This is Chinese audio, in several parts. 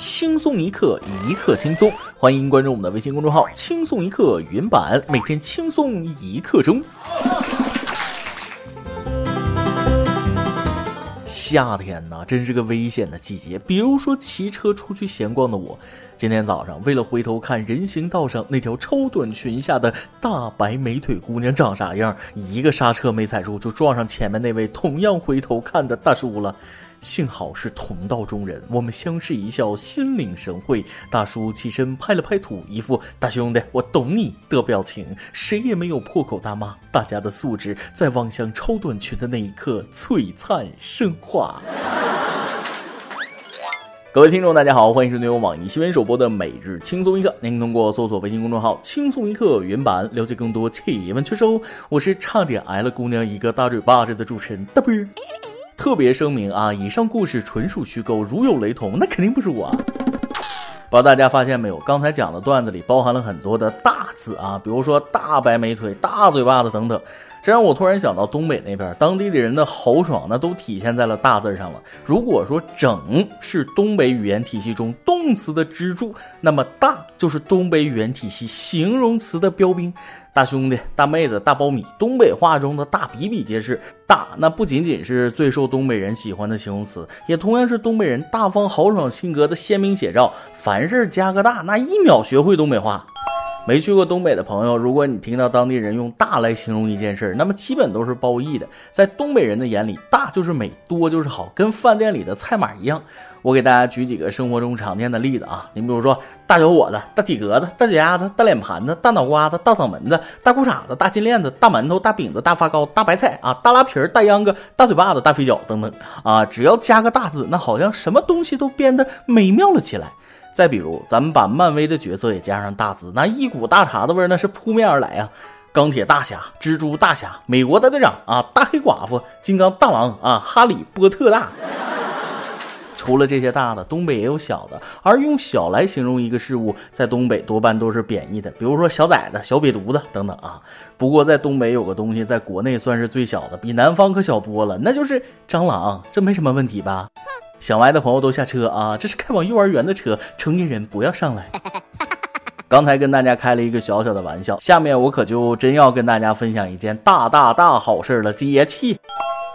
轻松一刻，一刻轻松。欢迎关注我们的微信公众号“轻松一刻云版”，每天轻松一刻钟。夏天呢，真是个危险的季节。比如说骑车出去闲逛的我，今天早上为了回头看人行道上那条超短裙下的大白美腿姑娘长啥样，一个刹车没踩住，就撞上前面那位同样回头看的大叔了。幸好是同道中人，我们相视一笑，心领神会。大叔起身拍了拍土，一副大兄弟我懂你的表情，谁也没有破口大骂。大家的素质在望向超短裙的那一刻璀璨升华。各位听众，大家好，欢迎收听由网易新闻首播的每日轻松一刻。您通过搜索微信公众号“轻松一刻”原版了解更多气温趣事哦。我是差点挨了姑娘一个大嘴巴子的主持人大波。特别声明啊，以上故事纯属虚构，如有雷同，那肯定不是我。不知道大家发现没有，刚才讲的段子里包含了很多的大字啊，比如说大白美腿、大嘴巴子等等。这让我突然想到东北那边，当地的人的豪爽，那都体现在了大字上了。如果说整是东北语言体系中动词的支柱，那么大就是东北语言体系形容词的标兵。大兄弟、大妹子、大苞米，东北话中的大比比皆是。大那不仅仅是最受东北人喜欢的形容词，也同样是东北人大方豪爽性格的鲜明写照。凡事加个大，那一秒学会东北话。没去过东北的朋友，如果你听到当地人用大来形容一件事，那么基本都是褒义的。在东北人的眼里，大就是美，多就是好，跟饭店里的菜码一样。我给大家举几个生活中常见的例子啊，你比如说大小伙子、大体格子、大脚丫子、大脸盘子、大脑瓜子、大嗓门子、大裤衩子、大金链子、大馒头、大饼子、大发糕、大白菜啊、大拉皮儿、大秧歌、大嘴巴子、大飞脚等等啊，只要加个大字，那好像什么东西都变得美妙了起来。再比如，咱们把漫威的角色也加上大字，那一股大碴子味儿那是扑面而来啊！钢铁大侠、蜘蛛大侠、美国大队长啊、大黑寡妇、金刚大王啊、哈利波特大。除了这些大的，东北也有小的，而用小来形容一个事物，在东北多半都是贬义的，比如说小崽子、小瘪犊子等等啊。不过在东北有个东西，在国内算是最小的，比南方可小多了，那就是蟑螂，这没什么问题吧？哼想歪的朋友都下车啊！这是开往幼儿园的车，成年人不要上来。刚才跟大家开了一个小小的玩笑，下面我可就真要跟大家分享一件大大大好事了。接气，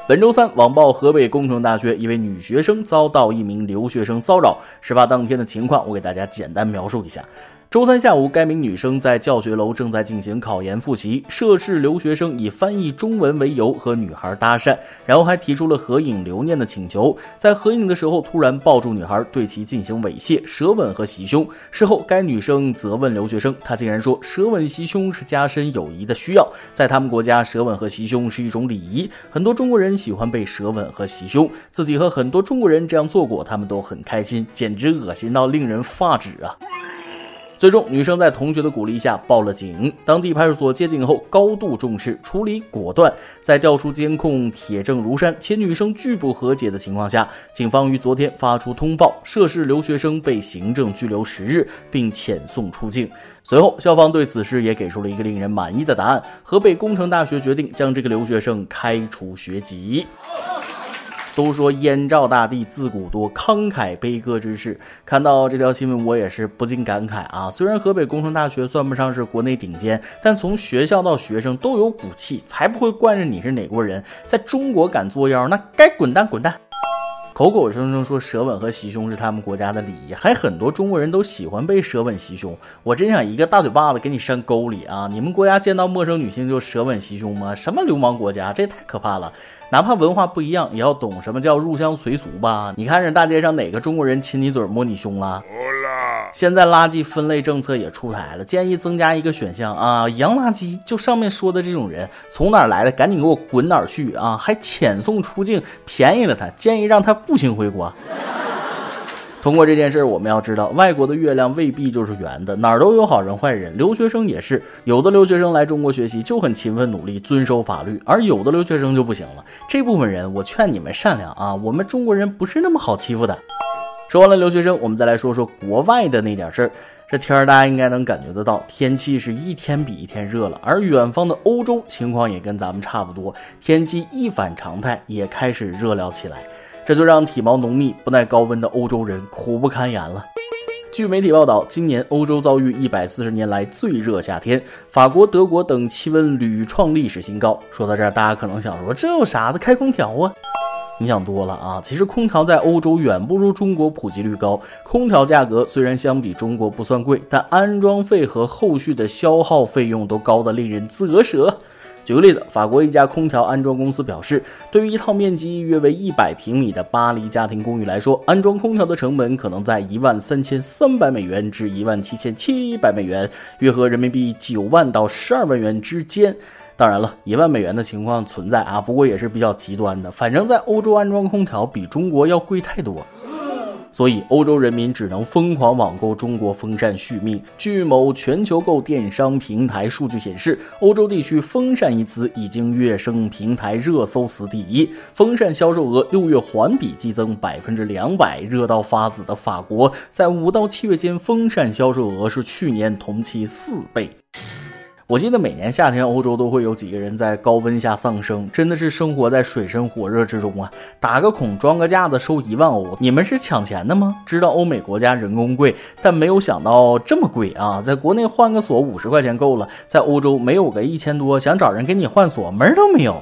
本周三，网曝河北工程大学一位女学生遭到一名留学生骚扰。事发当天的情况，我给大家简单描述一下。周三下午，该名女生在教学楼正在进行考研复习，涉事留学生以翻译中文为由和女孩搭讪，然后还提出了合影留念的请求。在合影的时候，突然抱住女孩，对其进行猥亵、舌吻和袭胸。事后，该女生责问留学生，他竟然说舌吻袭胸是加深友谊的需要，在他们国家，舌吻和袭胸是一种礼仪，很多中国人喜欢被舌吻和袭胸，自己和很多中国人这样做过，他们都很开心，简直恶心到令人发指啊！最终，女生在同学的鼓励下报了警。当地派出所接警后，高度重视，处理果断。在调出监控、铁证如山，且女生拒不和解的情况下，警方于昨天发出通报，涉事留学生被行政拘留十日，并遣送出境。随后，校方对此事也给出了一个令人满意的答案：河北工程大学决定将这个留学生开除学籍。都说燕赵大地自古多慷慨悲歌之士，看到这条新闻，我也是不禁感慨啊。虽然河北工程大学算不上是国内顶尖，但从学校到学生都有骨气，才不会惯着你是哪国人，在中国敢作妖，那该滚蛋滚蛋。口口声声说舌吻和袭胸是他们国家的礼仪，还很多中国人都喜欢被舌吻袭胸。我真想一个大嘴巴子给你扇沟里啊！你们国家见到陌生女性就舌吻袭胸吗？什么流氓国家？这太可怕了！哪怕文化不一样，也要懂什么叫入乡随俗吧？你看人大街上哪个中国人亲你嘴摸你胸了？现在垃圾分类政策也出台了，建议增加一个选项啊，洋垃圾，就上面说的这种人从哪儿来的，赶紧给我滚哪儿去啊！还遣送出境，便宜了他，建议让他步行回国。通过这件事，我们要知道，外国的月亮未必就是圆的，哪儿都有好人坏人，留学生也是，有的留学生来中国学习就很勤奋努力，遵守法律，而有的留学生就不行了。这部分人，我劝你们善良啊，我们中国人不是那么好欺负的。说完了留学生，我们再来说说国外的那点事儿。这天儿大家应该能感觉得到，天气是一天比一天热了。而远方的欧洲情况也跟咱们差不多，天气一反常态，也开始热了起来。这就让体毛浓密、不耐高温的欧洲人苦不堪言了。据媒体报道，今年欧洲遭遇一百四十年来最热夏天，法国、德国等气温屡创历史新高。说到这儿，大家可能想说，这有啥的？开空调啊！你想多了啊！其实空调在欧洲远不如中国普及率高，空调价格虽然相比中国不算贵，但安装费和后续的消耗费用都高得令人啧舌。举个例子，法国一家空调安装公司表示，对于一套面积约为一百平米的巴黎家庭公寓来说，安装空调的成本可能在一万三千三百美元至一万七千七百美元，约合人民币九万到十二万元之间。当然了，一万美元的情况存在啊，不过也是比较极端的。反正，在欧洲安装空调比中国要贵太多。所以，欧洲人民只能疯狂网购中国风扇续命。据某全球购电商平台数据显示，欧洲地区“风扇”一词已经跃升平台热搜词第一，风扇销售额六月环比激增百分之两百。热到发紫的法国，在五到七月间，风扇销售额是去年同期四倍。我记得每年夏天，欧洲都会有几个人在高温下丧生，真的是生活在水深火热之中啊！打个孔装个架子收一万欧，你们是抢钱的吗？知道欧美国家人工贵，但没有想到这么贵啊！在国内换个锁五十块钱够了，在欧洲没有个一千多，想找人给你换锁门都没有。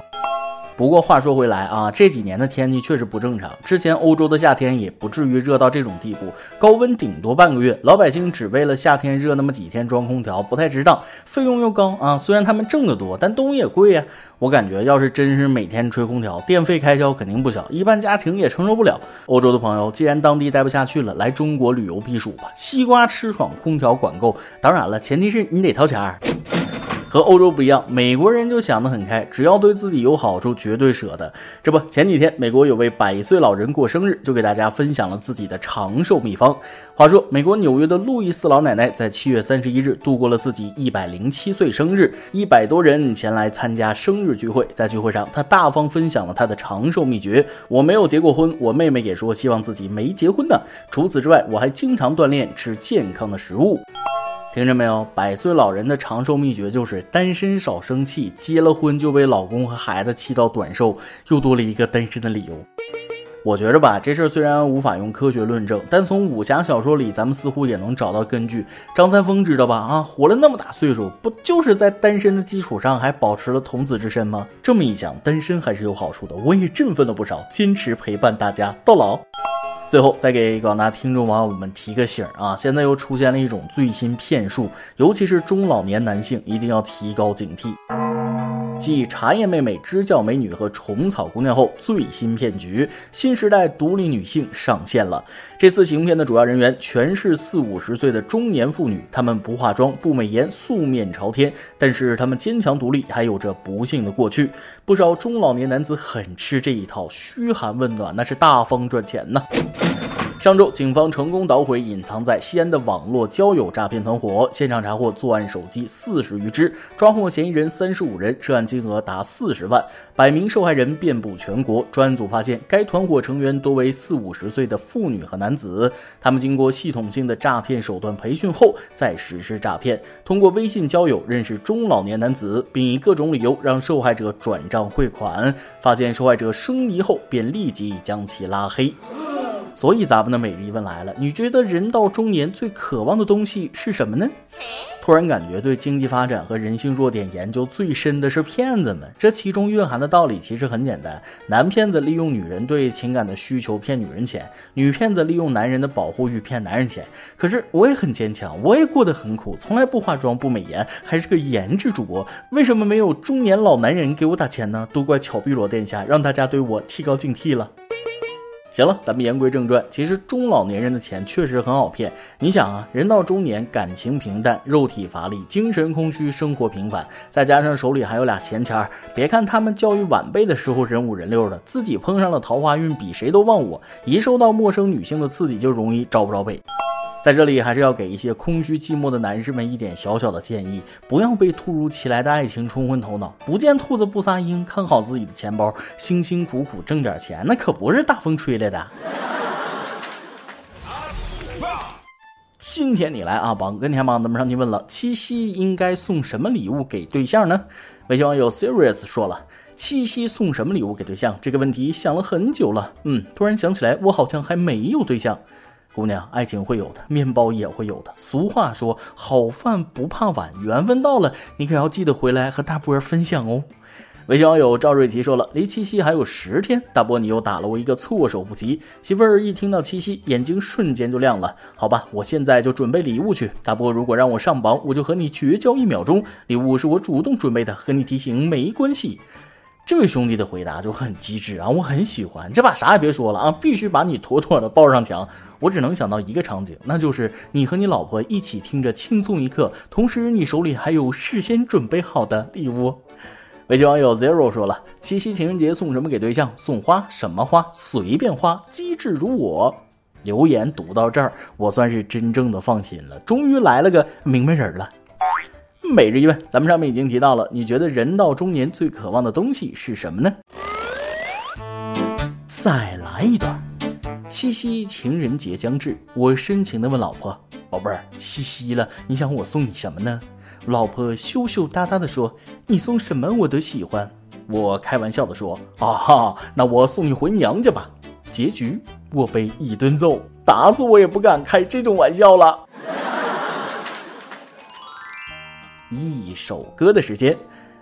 不过话说回来啊，这几年的天气确实不正常。之前欧洲的夏天也不至于热到这种地步，高温顶多半个月，老百姓只为了夏天热那么几天装空调，不太值当，费用又高啊。虽然他们挣得多，但东西也贵呀。我感觉要是真是每天吹空调，电费开销肯定不小，一般家庭也承受不了。欧洲的朋友，既然当地待不下去了，来中国旅游避暑吧，西瓜吃爽，空调管够。当然了，前提是你得掏钱儿。和欧洲不一样，美国人就想得很开，只要对自己有好处，绝对舍得。这不，前几天美国有位百岁老人过生日，就给大家分享了自己的长寿秘方。话说，美国纽约的路易斯老奶奶在七月三十一日度过了自己一百零七岁生日，一百多人前来参加生日聚会。在聚会上，他大方分享了他的长寿秘诀：我没有结过婚，我妹妹也说希望自己没结婚呢。除此之外，我还经常锻炼，吃健康的食物。听着没有，百岁老人的长寿秘诀就是单身少生气，结了婚就被老公和孩子气到短寿，又多了一个单身的理由。我觉着吧，这事儿虽然无法用科学论证，但从武侠小说里咱们似乎也能找到根据。张三丰知道吧？啊，活了那么大岁数，不就是在单身的基础上还保持了童子之身吗？这么一想，单身还是有好处的。我也振奋了不少，坚持陪伴大家到老。最后再给广大听众网友们提个醒儿啊！现在又出现了一种最新骗术，尤其是中老年男性一定要提高警惕。继茶叶妹妹、支教美女和虫草姑娘后，最新骗局——新时代独立女性上线了。这次行骗的主要人员全是四五十岁的中年妇女，她们不化妆、不美颜、素面朝天，但是她们坚强独立，还有着不幸的过去。不少中老年男子很吃这一套，嘘寒问暖，那是大方赚钱呢。上周，警方成功捣毁隐藏在西安的网络交友诈骗团伙，现场查获作案手机四十余只，抓获嫌疑人三十五人，涉案金额达四十万，百名受害人遍布全国。专案组发现，该团伙成员多为四五十岁的妇女和男男子，他们经过系统性的诈骗手段培训后再实施诈骗，通过微信交友认识中老年男子，并以各种理由让受害者转账汇款，发现受害者生疑后，便立即将其拉黑。所以咱们的每日一问来了，你觉得人到中年最渴望的东西是什么呢？突然感觉对经济发展和人性弱点研究最深的是骗子们，这其中蕴含的道理其实很简单：男骗子利用女人对情感的需求骗女人钱，女骗子利用男人的保护欲骗男人钱。可是我也很坚强，我也过得很苦，从来不化妆不美颜，还是个颜值主播，为什么没有中年老男人给我打钱呢？都怪巧碧罗殿下，让大家对我提高警惕了。行了，咱们言归正传。其实中老年人的钱确实很好骗。你想啊，人到中年，感情平淡，肉体乏力，精神空虚，生活平凡，再加上手里还有俩闲钱儿，别看他们教育晚辈的时候人五人六的，自己碰上了桃花运，比谁都忘我。一受到陌生女性的刺激，就容易招不着北。在这里，还是要给一些空虚寂寞的男士们一点小小的建议：不要被突如其来的爱情冲昏头脑。不见兔子不撒鹰，看好自己的钱包，辛辛苦苦挣点钱，那可不是大风吹来的。今天你来啊，榜跟天榜咱们上期问了，七夕应该送什么礼物给对象呢？微信网友 Serious 说了，七夕送什么礼物给对象？这个问题想了很久了，嗯，突然想起来，我好像还没有对象。姑娘，爱情会有的，面包也会有的。俗话说，好饭不怕晚，缘分到了，你可要记得回来和大波儿分享哦。微信网友赵瑞奇说了，离七夕还有十天，大波你又打了我一个措手不及。媳妇儿一听到七夕，眼睛瞬间就亮了。好吧，我现在就准备礼物去。大波如果让我上榜，我就和你绝交一秒钟。礼物是我主动准备的，和你提醒没关系。这位兄弟的回答就很机智啊，我很喜欢。这把啥也别说了啊，必须把你妥妥的抱上墙。我只能想到一个场景，那就是你和你老婆一起听着轻松一刻，同时你手里还有事先准备好的礼物。微信网友 Zero 说了，七夕情人节送什么给对象？送花？什么花？随便花。机智如我。留言读到这儿，我算是真正的放心了，终于来了个明白人了。每日一问，咱们上面已经提到了，你觉得人到中年最渴望的东西是什么呢？再来一段。七夕情人节将至，我深情地问老婆：“宝贝儿，七夕了，你想我送你什么呢？”老婆羞羞答答地说：“你送什么我都喜欢。”我开玩笑地说：“啊哈，那我送你回娘家吧。”结局我被一顿揍，打死我也不敢开这种玩笑了。一首歌的时间，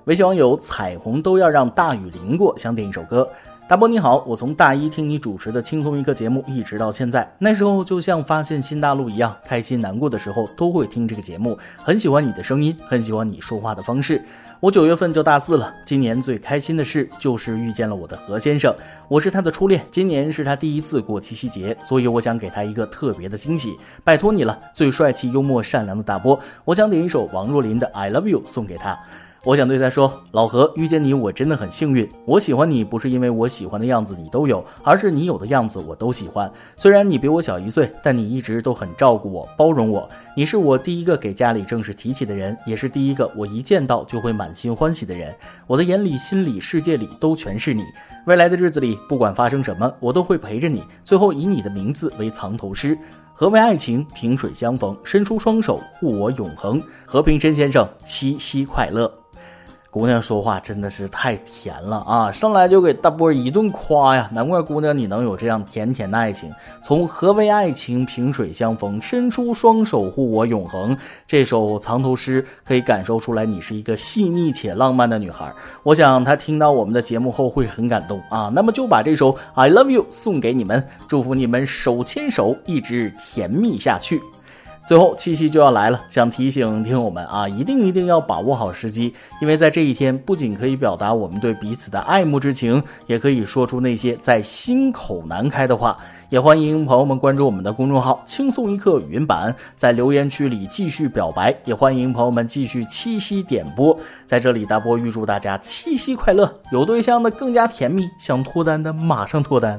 微信网友彩虹都要让大雨淋过，想点一首歌。大波你好，我从大一听你主持的轻松一刻节目，一直到现在，那时候就像发现新大陆一样，开心难过的时候都会听这个节目，很喜欢你的声音，很喜欢你说话的方式。我九月份就大四了，今年最开心的事就是遇见了我的何先生，我是他的初恋，今年是他第一次过七夕节，所以我想给他一个特别的惊喜，拜托你了，最帅气、幽默、善良的大波，我想点一首王若琳的《I Love You》送给他。我想对他说：“老何，遇见你我真的很幸运。我喜欢你不是因为我喜欢的样子你都有，而是你有的样子我都喜欢。虽然你比我小一岁，但你一直都很照顾我、包容我。你是我第一个给家里正式提起的人，也是第一个我一见到就会满心欢喜的人。我的眼里、心里、世界里都全是你。未来的日子里，不管发生什么，我都会陪着你。最后以你的名字为藏头诗：何为爱情？萍水相逢，伸出双手护我永恒。和平申先生，七夕快乐。”姑娘说话真的是太甜了啊！上来就给大波一顿夸呀，难怪姑娘你能有这样甜甜的爱情。从何为爱情，萍水相逢，伸出双手护我永恒。这首藏头诗可以感受出来，你是一个细腻且浪漫的女孩。我想她听到我们的节目后会很感动啊。那么就把这首 I Love You 送给你们，祝福你们手牵手一直甜蜜下去。最后，七夕就要来了，想提醒听友们啊，一定一定要把握好时机，因为在这一天，不仅可以表达我们对彼此的爱慕之情，也可以说出那些在心口难开的话。也欢迎朋友们关注我们的公众号“轻松一刻语音版”，在留言区里继续表白。也欢迎朋友们继续七夕点播。在这里，大波预祝大家七夕快乐，有对象的更加甜蜜，想脱单的马上脱单。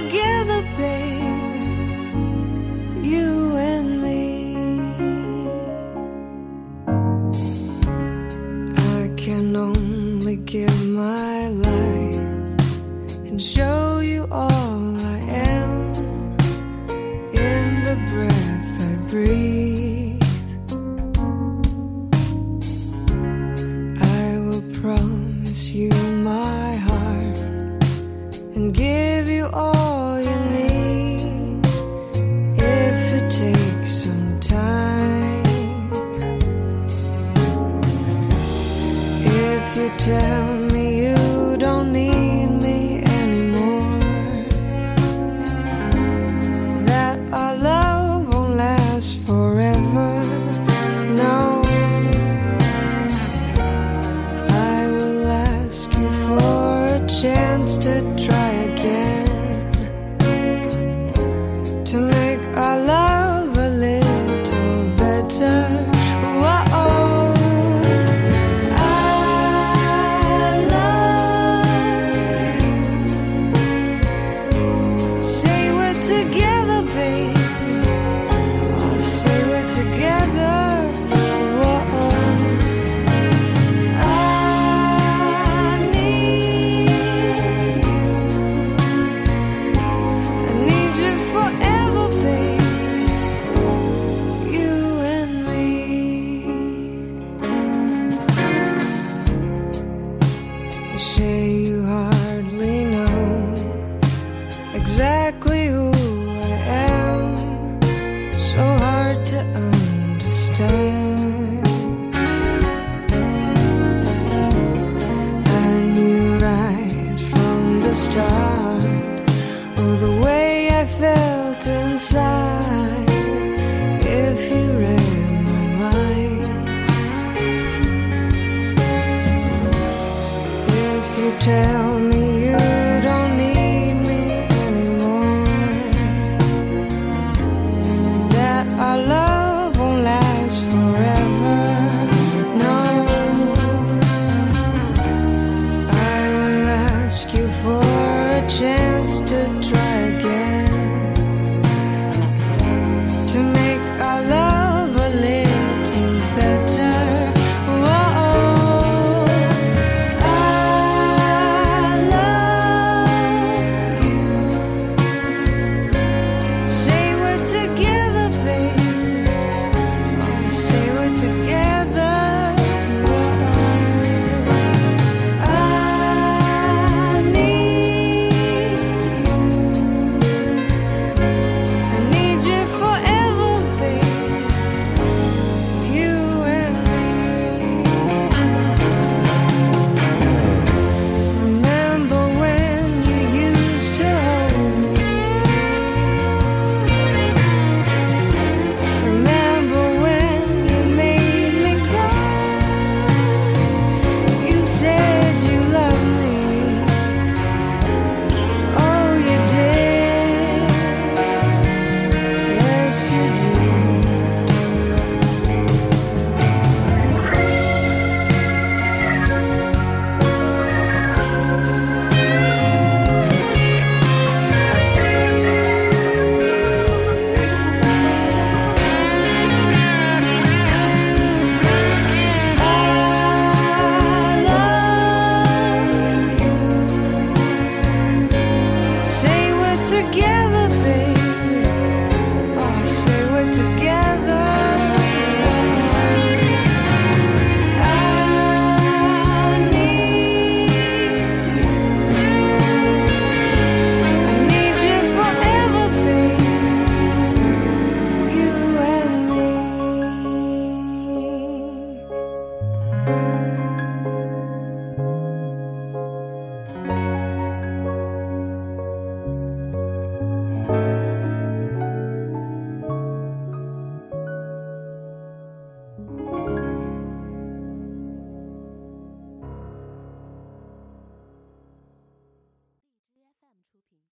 Together, babe, you and me. I can only give my life and show together, babe. chance to try.